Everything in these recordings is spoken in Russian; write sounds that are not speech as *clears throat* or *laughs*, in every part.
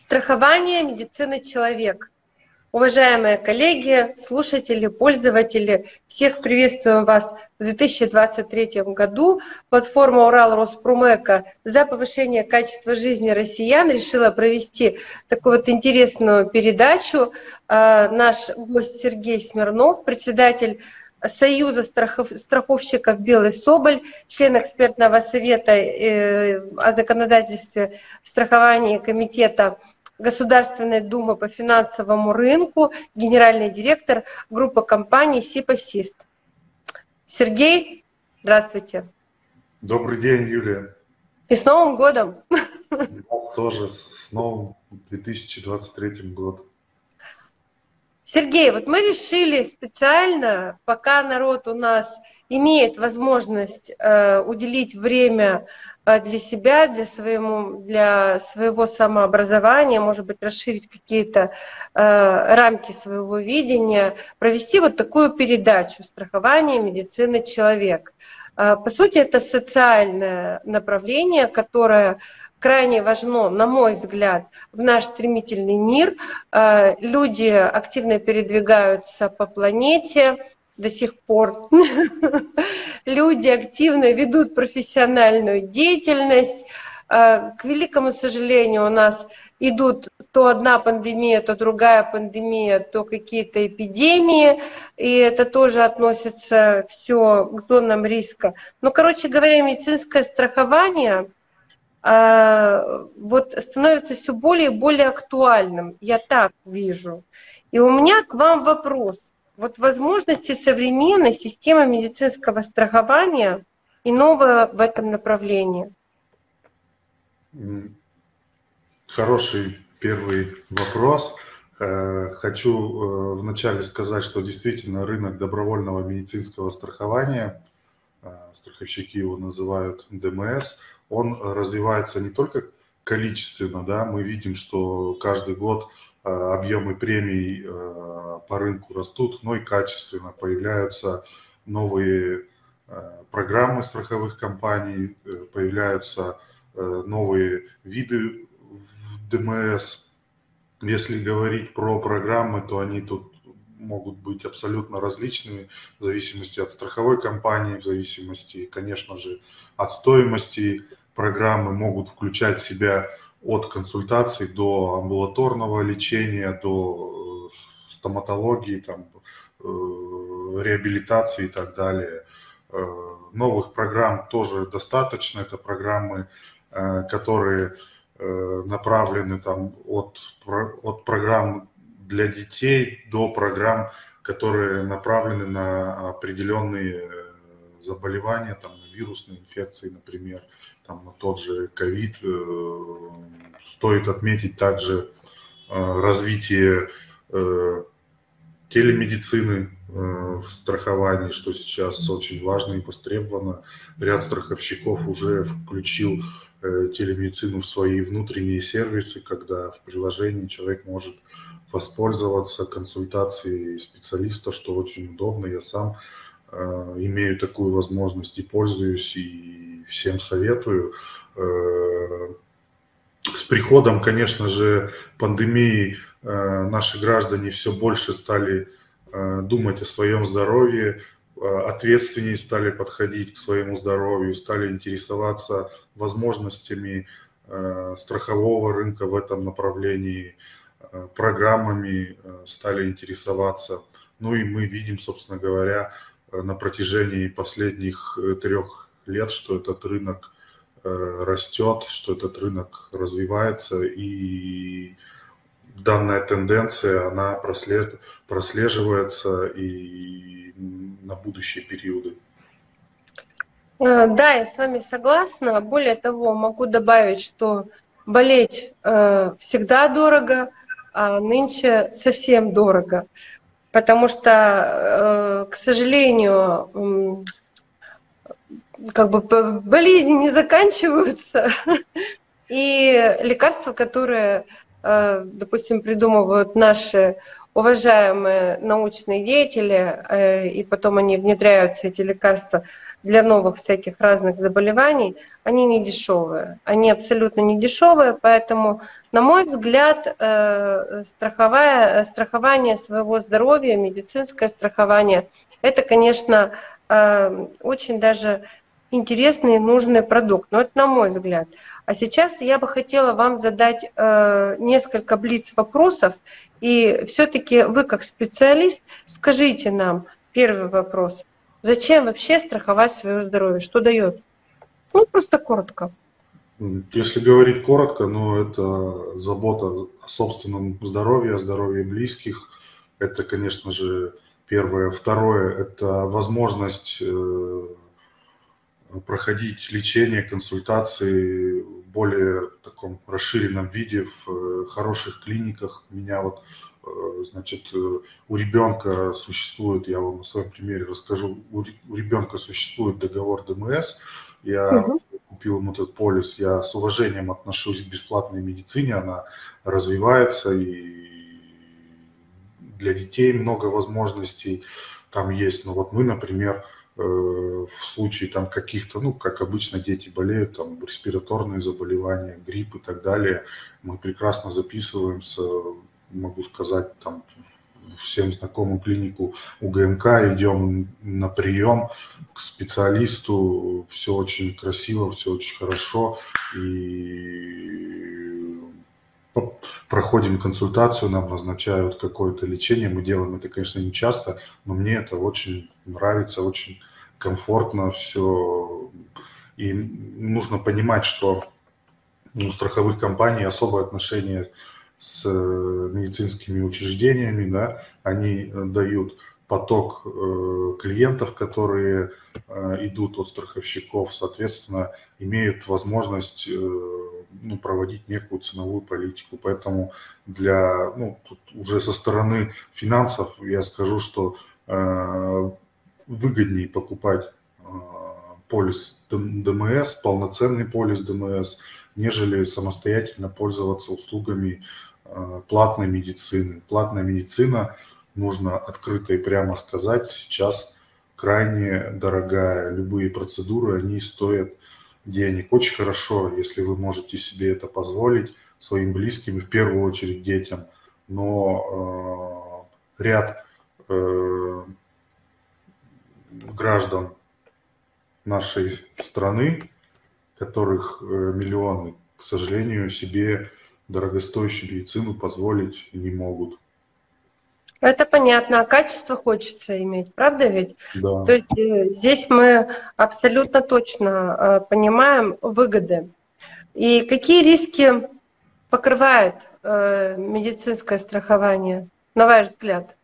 Страхование медицины человек. Уважаемые коллеги, слушатели, пользователи, всех приветствуем вас в 2023 году. Платформа Урал Роспромека за повышение качества жизни россиян решила провести такую вот интересную передачу. А, наш гость Сергей Смирнов, председатель Союза страховщиков «Белый Соболь», член экспертного совета э, о законодательстве страхования комитета Государственной Думы по финансовому рынку, генеральный директор группы компаний «Сипасист». Сергей, здравствуйте. Добрый день, Юлия. И с Новым годом! Вас тоже с новым 2023 годом. Сергей, вот мы решили специально, пока народ у нас имеет возможность э, уделить время для себя, для, своему, для своего самообразования, может быть, расширить какие-то э, рамки своего видения, провести вот такую передачу «Страхование медицины человек». Э, по сути, это социальное направление, которое крайне важно, на мой взгляд, в наш стремительный мир. Э, люди активно передвигаются по планете до сих пор. *laughs* Люди активно ведут профессиональную деятельность. Э, к великому сожалению, у нас идут то одна пандемия, то другая пандемия, то какие-то эпидемии, и это тоже относится все к зонам риска. Ну, короче говоря, медицинское страхование – а, вот становится все более и более актуальным. Я так вижу. И у меня к вам вопрос. Вот возможности современной системы медицинского страхования и новое в этом направлении. Хороший первый вопрос. Э, хочу э, вначале сказать, что действительно рынок добровольного медицинского страхования, э, страховщики его называют ДМС, он развивается не только количественно, да, мы видим, что каждый год объемы премий э, по рынку растут, но и качественно появляются новые э, программы страховых компаний, появляются новые виды в ДМС. Если говорить про программы, то они тут могут быть абсолютно различными в зависимости от страховой компании, в зависимости, конечно же, от стоимости программы могут включать в себя от консультаций до амбулаторного лечения, до э, стоматологии, там, э, реабилитации и так далее. Э, новых программ тоже достаточно. Это программы, которые направлены там, от, от программ для детей до программ, которые направлены на определенные заболевания, там, вирусные инфекции, например там, тот же ковид. Э, стоит отметить также э, развитие э, телемедицины в страховании, что сейчас очень важно и востребовано. Ряд страховщиков уже включил телемедицину в свои внутренние сервисы, когда в приложении человек может воспользоваться консультацией специалиста, что очень удобно. Я сам имею такую возможность и пользуюсь, и всем советую. Э, с приходом, конечно же, пандемии э, наши граждане все больше стали э, думать о своем здоровье, ответственнее стали подходить к своему здоровью, стали интересоваться возможностями страхового рынка в этом направлении, программами стали интересоваться. Ну и мы видим, собственно говоря, на протяжении последних трех лет, что этот рынок э, растет, что этот рынок развивается, и данная тенденция, она прослеживается и на будущие периоды. Э, да, я с вами согласна. Более того, могу добавить, что болеть э, всегда дорого, а нынче совсем дорого. Потому что, к сожалению, как бы болезни не заканчиваются, *laughs* и лекарства, которые, э, допустим, придумывают наши уважаемые научные деятели, э, и потом они внедряются, эти лекарства, для новых всяких разных заболеваний, они не дешевые. Они абсолютно не дешевые, поэтому, на мой взгляд, э, страховая, страхование своего здоровья, медицинское страхование, это, конечно, э, очень даже интересный и нужный продукт. Но это на мой взгляд. А сейчас я бы хотела вам задать э, несколько блиц вопросов. И все-таки вы как специалист скажите нам первый вопрос. Зачем вообще страховать свое здоровье? Что дает? Ну, просто коротко. Если говорить коротко, ну, это забота о собственном здоровье, о здоровье близких. Это, конечно же, первое. Второе – это возможность э, проходить лечение, консультации в более таком расширенном виде в э, хороших клиниках. Меня вот Э, значит, э, у ребенка существует, я вам на своем примере расскажу, у ребенка существует договор ДМС, я угу. купил ему этот полис, я с уважением отношусь к бесплатной медицине, она развивается, и для детей много возможностей там есть. Но вот мы, например, в случае там каких-то, ну, как обычно дети болеют, там, респираторные заболевания, грипп и так далее, мы прекрасно записываемся могу сказать, там, всем знакомую клинику УГМК, идем на прием к специалисту, все очень красиво, все очень хорошо, и проходим консультацию, нам назначают какое-то лечение, мы делаем это, конечно, не часто, но мне это очень нравится, очень комфортно все, и нужно понимать, что у страховых компаний особое отношение с э, медицинскими учреждениями, да, они э, дают поток э, клиентов, которые идут от страховщиков, соответственно, имеют возможность ну, проводить некую ценовую политику. Поэтому для, ну, тут уже со стороны финансов я скажу, что выгоднее покупать полис ДМС, полноценный полис ДМС, нежели самостоятельно пользоваться услугами Э, платной медицины. Платная медицина, нужно открыто и прямо сказать, сейчас крайне дорогая. Любые процедуры, они стоят денег. Очень хорошо, если вы можете себе это позволить своим близким в первую очередь детям. Но э, ряд э, граждан нашей страны, которых э, миллионы, к сожалению, себе дорогостоящую медицину позволить не могут. Это понятно, а качество хочется иметь, правда ведь? Да. То есть э, здесь мы абсолютно точно э, понимаем выгоды. И какие риски покрывает медицинское страхование, на ваш взгляд?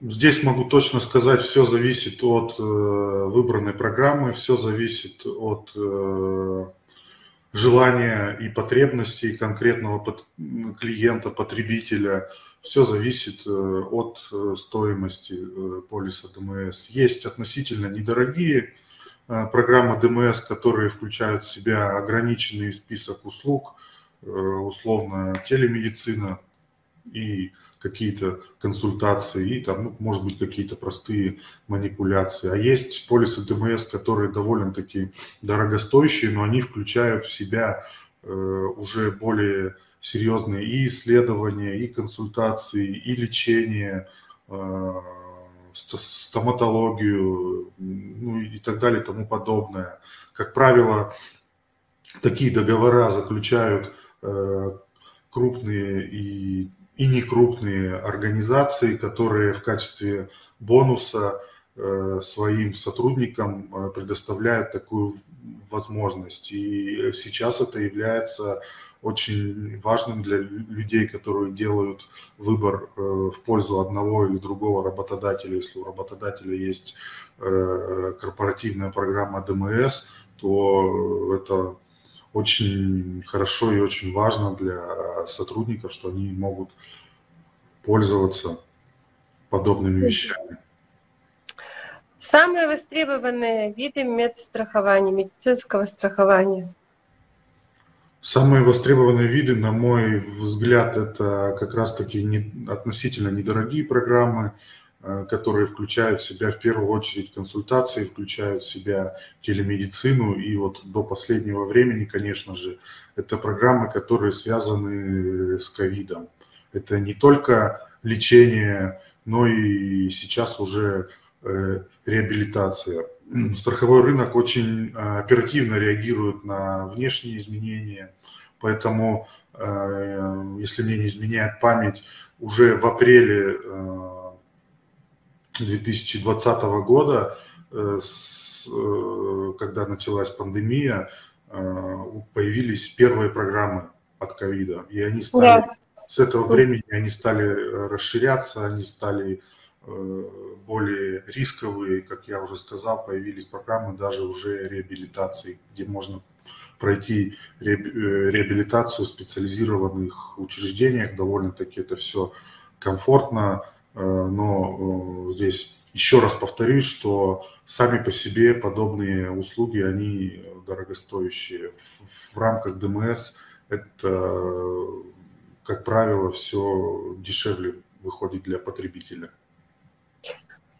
Здесь могу точно сказать, все зависит от выбранной программы, все зависит от желания и потребностей конкретного клиента, потребителя. Все зависит э, от э, стоимости э, полиса ДМС. Есть относительно недорогие программы ДМС, которые включают в себя ограниченный список услуг, условно телемедицина и какие-то консультации и там, ну, может быть, какие-то простые манипуляции. А есть полисы ДМС, которые довольно-таки дорогостоящие, но они включают в себя э, уже более серьезные и исследования, и консультации, и лечение, э, стоматологию, ну и так далее тому подобное. Как правило, такие договора заключают э, крупные и и некрупные организации, которые в качестве бонуса э, своим сотрудникам э, предоставляют такую возможность. И сейчас это является очень важным для людей, которые делают выбор э, в пользу одного или другого работодателя. Если у работодателя есть корпоративная программа ДМС, то это очень хорошо и очень важно для сотрудников, что они могут пользоваться подобными вещами. Самые востребованные виды медстрахования, медицинского страхования? Самые востребованные виды, на мой взгляд, это как раз-таки не, относительно недорогие программы, э, которые включают в себя в первую очередь консультации, включают в себя телемедицину. И вот до последнего времени, конечно же, это программы, которые связаны с ковидом. Это не только лечение, но и сейчас уже э, реабилитация. Страховой рынок очень э, оперативно реагирует на внешние изменения, поэтому, э, если мне не изменяет память, уже в апреле 2020 года, когда началась пандемия, появились первые программы от ковида, и они стали да. С этого времени они стали э, расширяться, они стали э, более рисковые, как я уже сказал, появились программы даже уже реабилитации, где можно пройти э, реабилитацию в специализированных учреждениях. Довольно-таки это все комфортно, но здесь еще раз повторюсь, что сами по себе подобные услуги, они дорогостоящие. В рамках ДМС это как правило, все дешевле выходит для потребителя.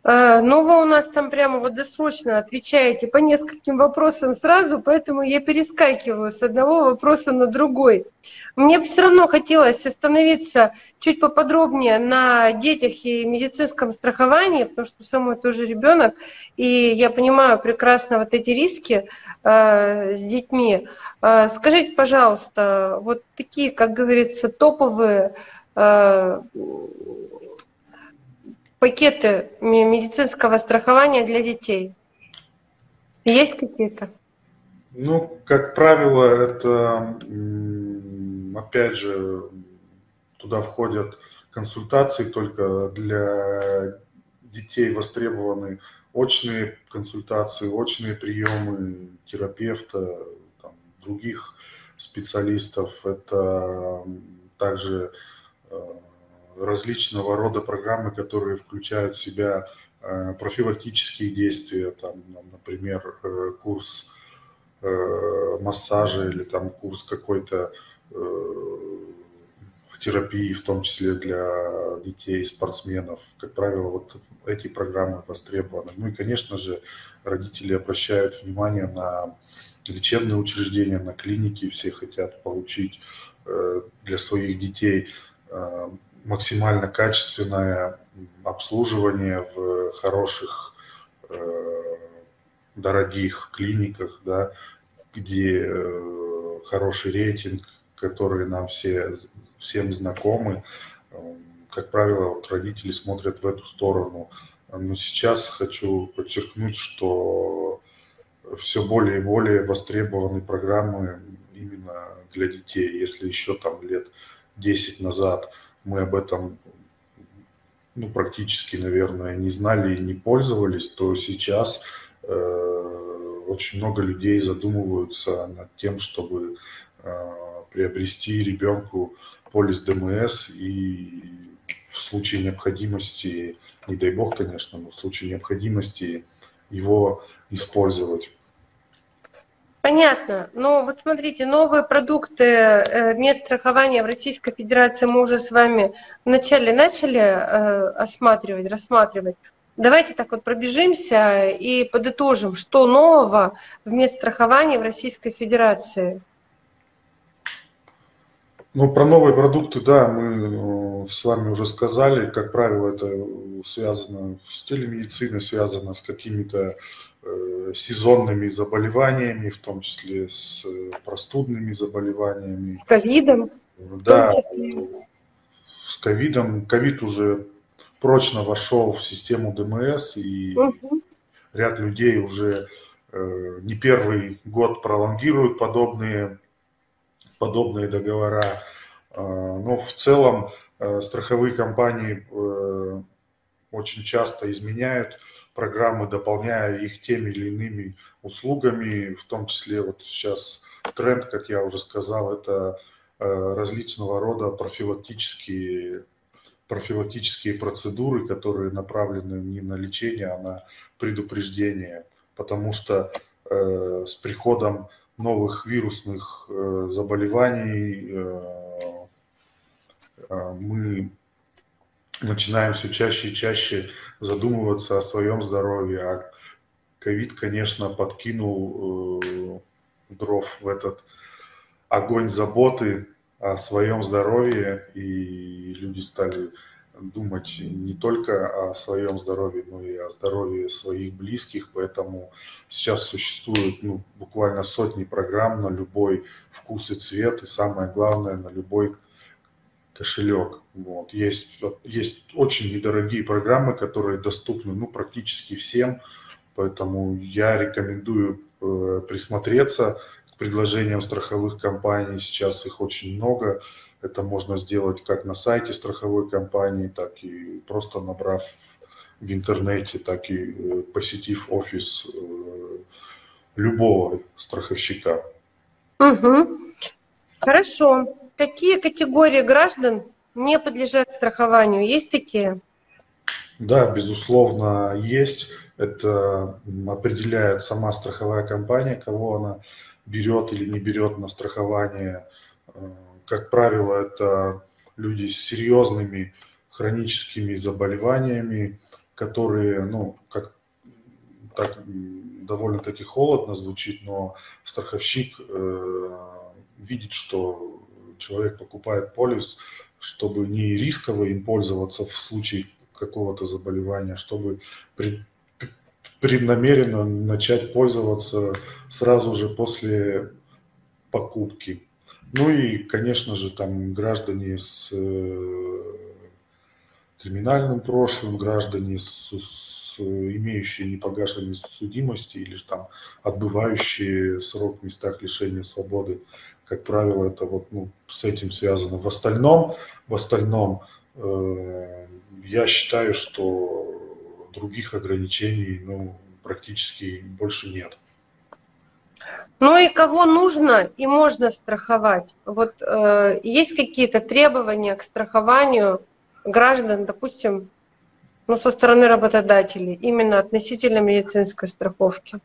А, ну, вы у нас там прямо вот досрочно отвечаете по нескольким вопросам сразу, поэтому я перескакиваю с одного вопроса на другой. Мне все равно хотелось остановиться чуть поподробнее на детях и медицинском страховании, потому что самой тоже ребенок, и я понимаю прекрасно вот эти риски э, с детьми. Э, скажите, пожалуйста, вот такие, как говорится, топовые э, пакеты медицинского страхования для детей? Есть какие-то? Ну, как правило, это, опять же, туда входят консультации только для детей востребованы очные консультации, очные приемы терапевта, там, других специалистов. Это также э, различного рода программы, которые включают в себя э, профилактические действия, там, например, э, курс э, массажа или там курс какой-то терапии, в том числе для детей, спортсменов. Как правило, вот эти программы востребованы. Ну и, конечно же, родители обращают внимание на лечебные учреждения, на клиники, все хотят получить для своих детей максимально качественное обслуживание в хороших, э, дорогих клиниках, да, где э, хороший рейтинг, который нам все, всем знакомы. Как правило, вот родители смотрят в эту сторону. Но сейчас хочу подчеркнуть, что все более и более востребованы программы именно для детей. Если еще там лет 10 назад – мы об этом ну, практически, наверное, не знали и не пользовались, то сейчас э, очень много людей задумываются над тем, чтобы э, приобрести ребенку полис ДМС и в случае необходимости, не дай бог, конечно, но в случае необходимости его использовать. Понятно. Но вот смотрите, новые продукты э, мест страхования в Российской Федерации мы уже с вами вначале начали э, осматривать, рассматривать. Давайте так вот пробежимся и подытожим, что нового в мест страхования в Российской Федерации. Ну, про новые продукты, да, мы э, с вами уже сказали. Как правило, это связано с телемедициной, связано с какими-то Э, сезонными заболеваниями, в том числе с э, простудными заболеваниями. Ковидом? Да, с ковидом. Ковид уже прочно вошел в систему ДМС, и угу. ряд людей уже э, не первый год пролонгируют подобные, подобные договора. Но в целом страховые компании очень часто изменяют программы, дополняя их теми или иными услугами, в том числе вот сейчас тренд, как я уже сказал, это э, различного рода профилактические, профилактические процедуры, которые направлены не на лечение, а на предупреждение, потому что э, с приходом новых вирусных заболеваний мы начинаем все чаще и чаще задумываться о своем здоровье. А ковид, конечно, подкинул дров в этот огонь заботы о своем здоровье, и люди стали думать не только о своем здоровье, но и о здоровье своих близких, поэтому сейчас существуют ну, буквально сотни программ на любой вкус и цвет, и самое главное, на любой кошелек. Вот. Есть, есть очень недорогие программы, которые доступны ну, практически всем, поэтому я рекомендую э, присмотреться к предложениям страховых компаний. Сейчас их очень много. Это можно сделать как на сайте страховой компании, так и просто набрав в интернете, так и э, посетив офис э, любого страховщика. Угу. Хорошо. Какие категории граждан не подлежат страхованию? Есть такие? Да, безусловно, есть. Это определяет сама страховая компания, кого она берет или не берет на страхование э, как правило, это люди с серьезными хроническими заболеваниями, которые, ну, как так довольно-таки холодно звучит, но страховщик э, видит, что человек покупает полис, чтобы не рисково им пользоваться в случае какого-то заболевания, чтобы преднамеренно начать пользоваться сразу же после покупки. Ну и, конечно же, там граждане с э, криминальным прошлым, граждане с, с имеющие непогашенные судимости или же там отбывающие срок в местах лишения свободы, как правило, это вот ну, с этим связано. В остальном, в остальном э, я считаю, что других ограничений ну, практически больше нет. Ну и кого нужно и можно страховать? Вот э, есть какие-то требования к страхованию граждан, допустим, ну, со стороны работодателей, именно относительно медицинской страховки?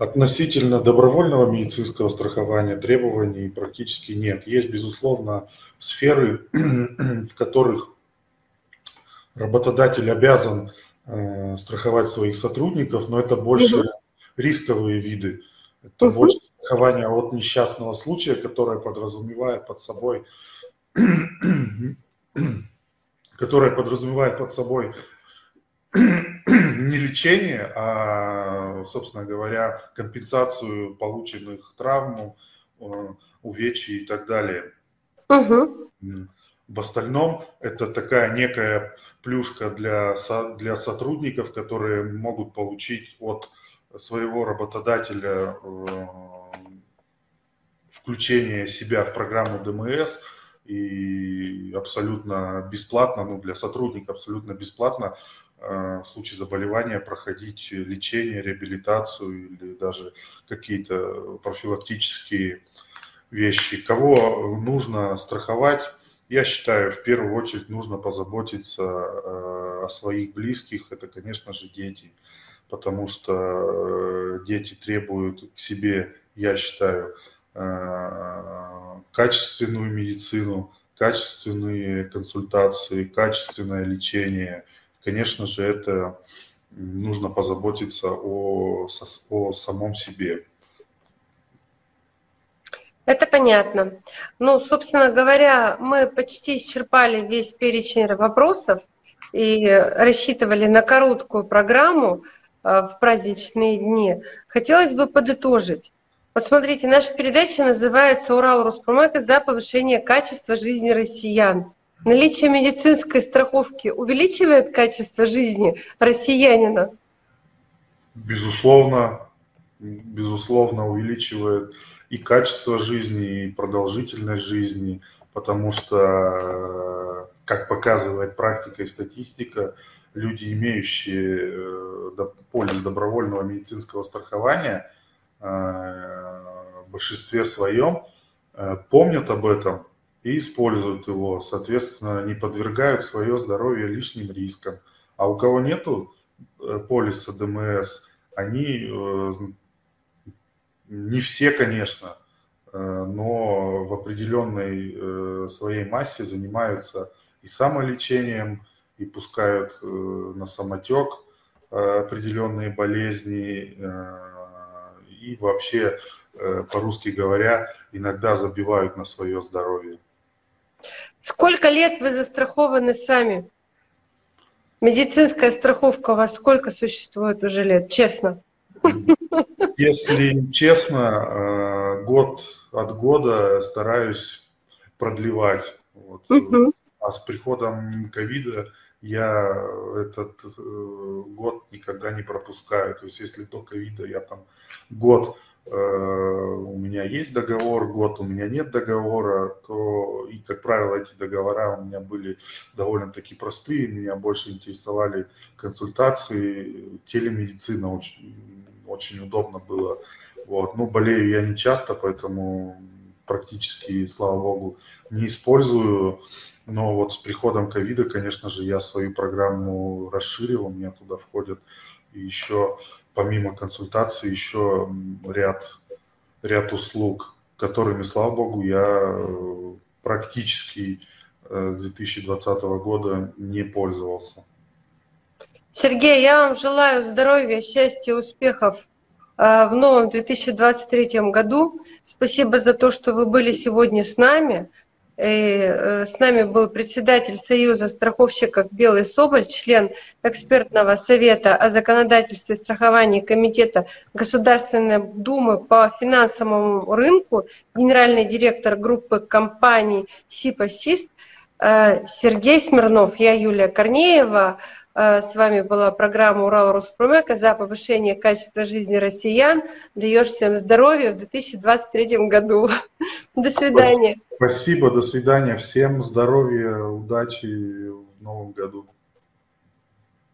Относительно добровольного медицинского страхования требований практически нет. Есть, безусловно, сферы, *clears throat* в которых работодатель обязан э, страховать своих сотрудников, но это больше угу. рисковые виды это угу. больше страхование от несчастного случая, которое подразумевает под собой, *clears throat* которое подразумевает под собой не лечение, а, собственно говоря, компенсацию полученных травм, э, увечий и так далее. Угу. В остальном это такая некая плюшка для, для сотрудников, которые могут получить от своего работодателя э, включение себя в программу ДМС и абсолютно бесплатно, ну для сотрудника абсолютно бесплатно в случае заболевания проходить лечение, реабилитацию или даже какие-то профилактические вещи. Кого нужно страховать? Я считаю, в первую очередь нужно позаботиться э, о своих близких. Это, конечно же, дети потому что э, дети требуют к себе, я считаю, э, качественную медицину, качественные консультации, качественное лечение. Конечно же, это нужно позаботиться о, о самом себе. Это понятно. Ну, собственно говоря, мы почти исчерпали весь перечень вопросов и рассчитывали на короткую программу. Э, в праздничные дни. Хотелось бы подытожить. Вот смотрите, наша передача называется «Урал Роспромека за повышение качества жизни россиян». Наличие медицинской страховки увеличивает качество жизни россиянина? Безусловно, безусловно увеличивает и качество жизни, и продолжительность жизни, потому что, как показывает практика и статистика, люди, имеющие э, полис добровольного медицинского страхования, э, в большинстве своем э, помнят об этом и используют его, соответственно, не подвергают свое здоровье лишним рискам. А у кого нету полиса ДМС, они Не все, конечно, но в определенной своей массе занимаются и самолечением, и пускают на самотек определенные болезни, и вообще, по-русски говоря, иногда забивают на свое здоровье. Сколько лет вы застрахованы сами? Медицинская страховка у вас сколько существует уже лет, честно? Если честно, э, год от года стараюсь продлевать. Вот. Угу. А с приходом ковида я этот э, год никогда не пропускаю. То есть если до ковида я там год у меня есть договор, год у меня нет договора, то и, как правило, эти договора у меня были довольно-таки простые, меня больше интересовали консультации, телемедицина очень, очень удобно было. Вот. Ну, болею я не часто, поэтому практически, слава богу, не использую. Но вот с приходом ковида, конечно же, я свою программу расширил, у меня туда входят еще помимо консультации еще ряд, ряд услуг, которыми, слава богу, я э, практически э, с 2020 года не пользовался. Сергей, я вам желаю здоровья, счастья, успехов э, в новом 2023 году. Спасибо за то, что вы были сегодня с нами. Э, с нами был председатель Союза страховщиков Белый Соболь, член экспертного совета о законодательстве страхования Комитета Государственной Думы по финансовому рынку, генеральный директор группы компаний СИПА-СИСТ э, Сергей Смирнов. Я Юлия Корнеева. Э, с вами была программа «Урал Роспромека» за повышение качества жизни россиян. Даешь всем здоровья в 2023 году. До свидания. Спасибо, до свидания. Всем здоровья, удачи в новом году.